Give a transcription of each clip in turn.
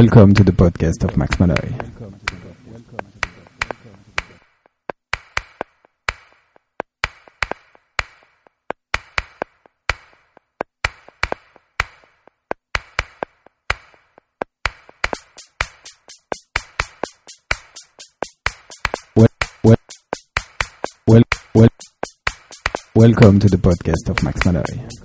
Welcome to the podcast of Max Malloy. Welcome to the podcast of Max Malloy.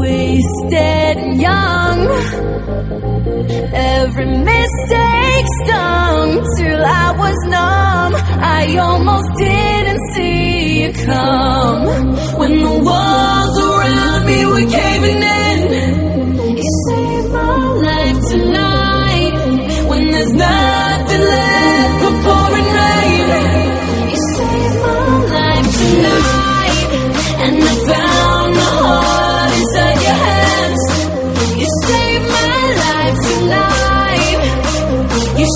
wasted and young. Every mistake stung till I was numb. I almost didn't see it come. When the walls around me were caving in.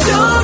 Show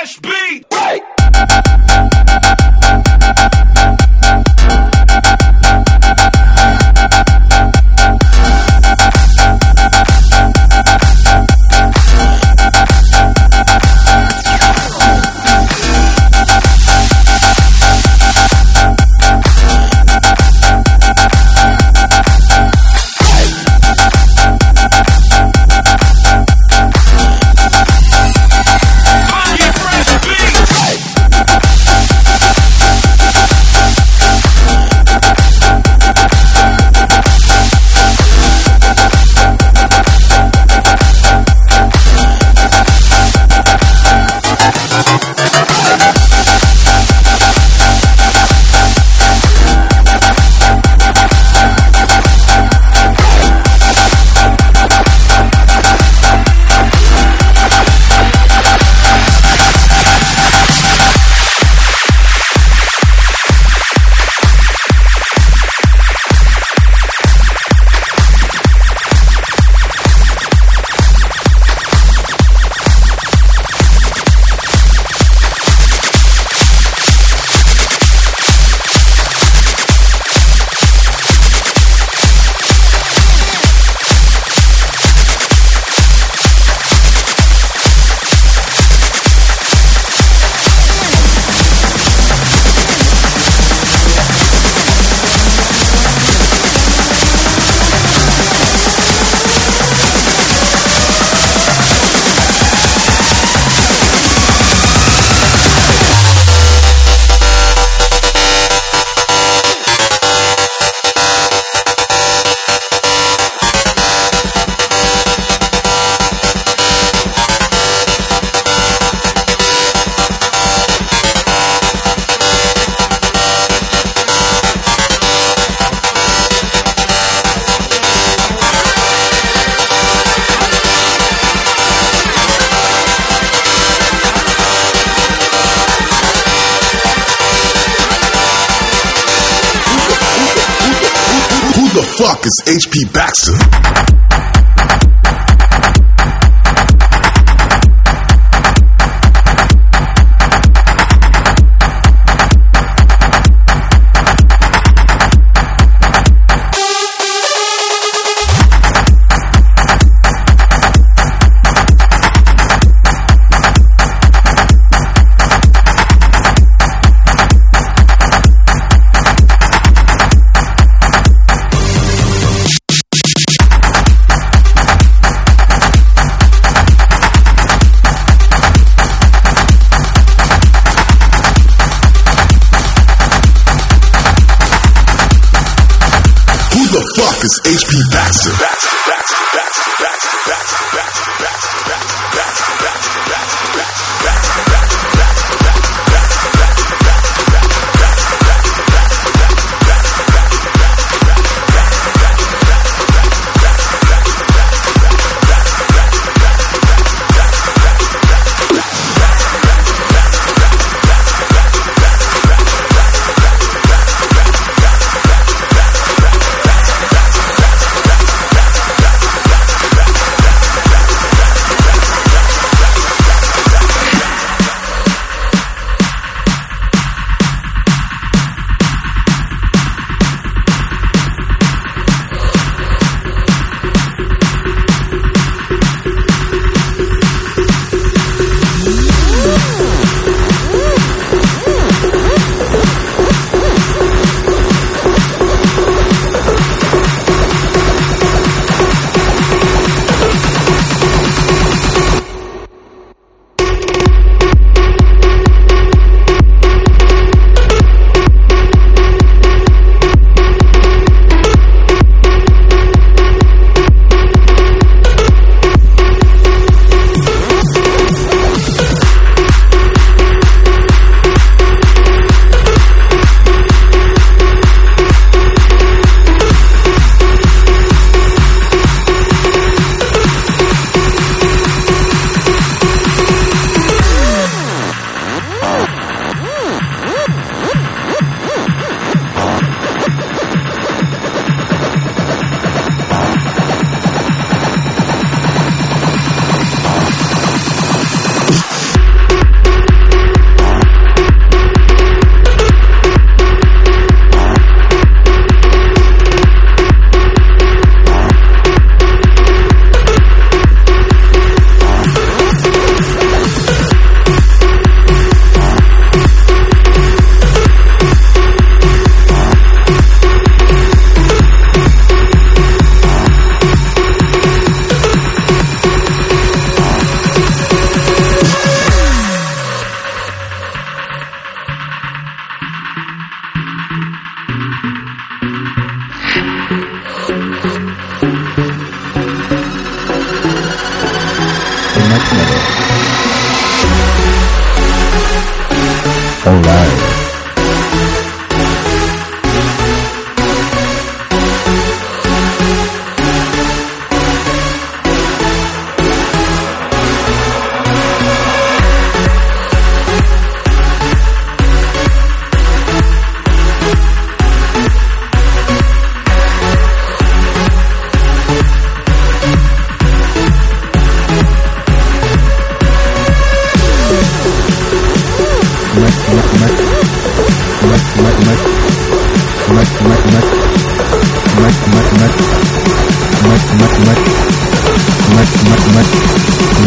Funky fuck is HP Baxter?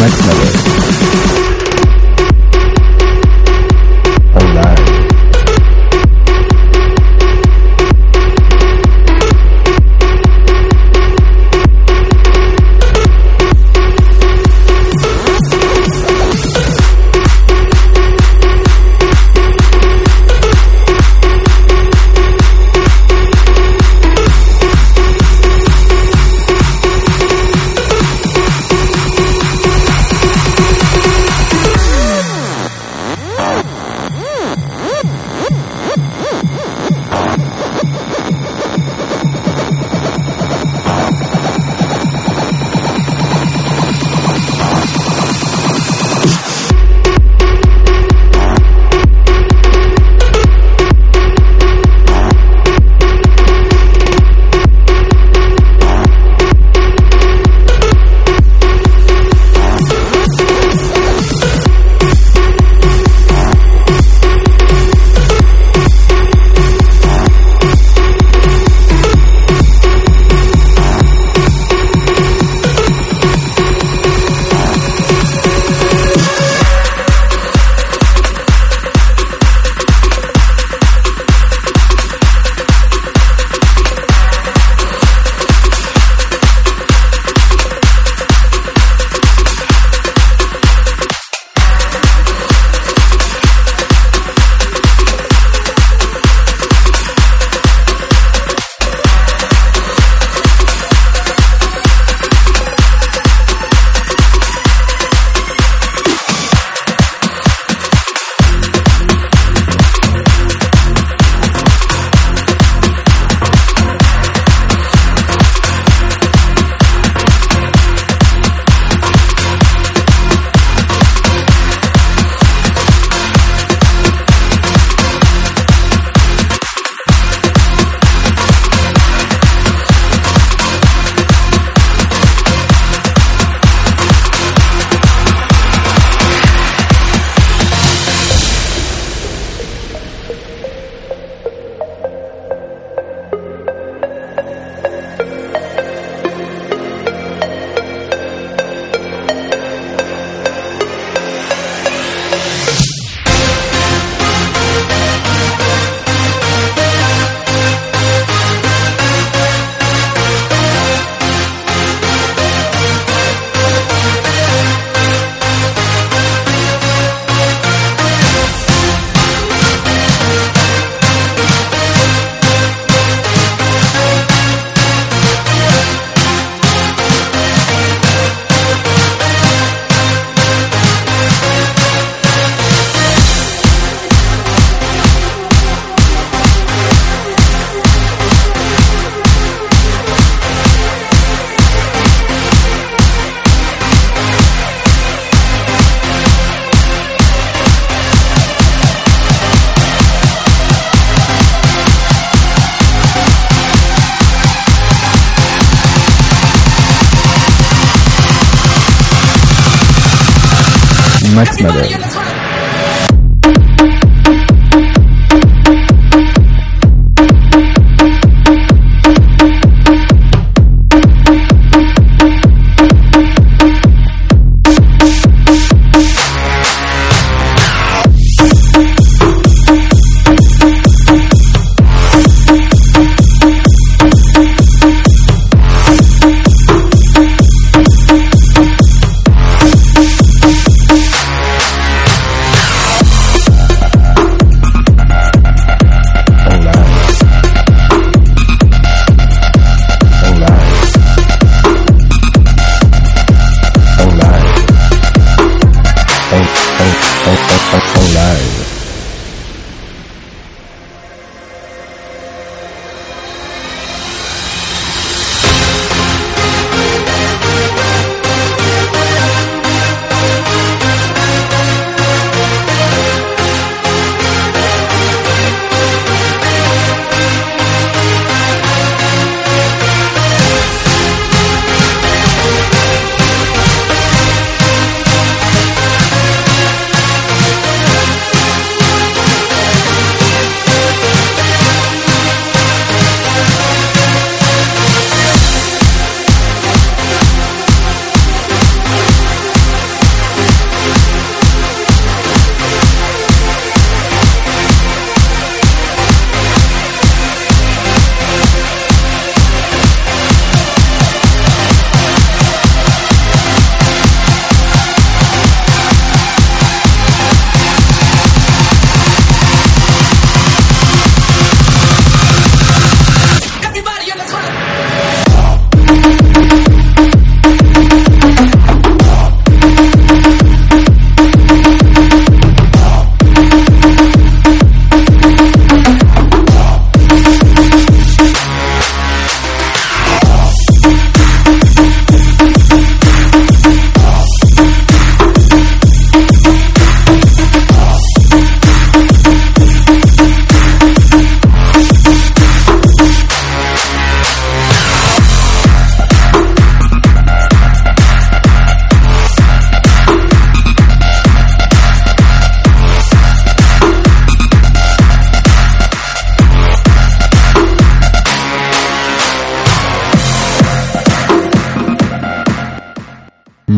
next level.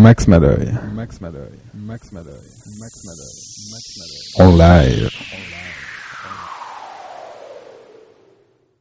Max Malloy. Max Malloy. Max Malloy. Max Malloy. Max Malloy. En live.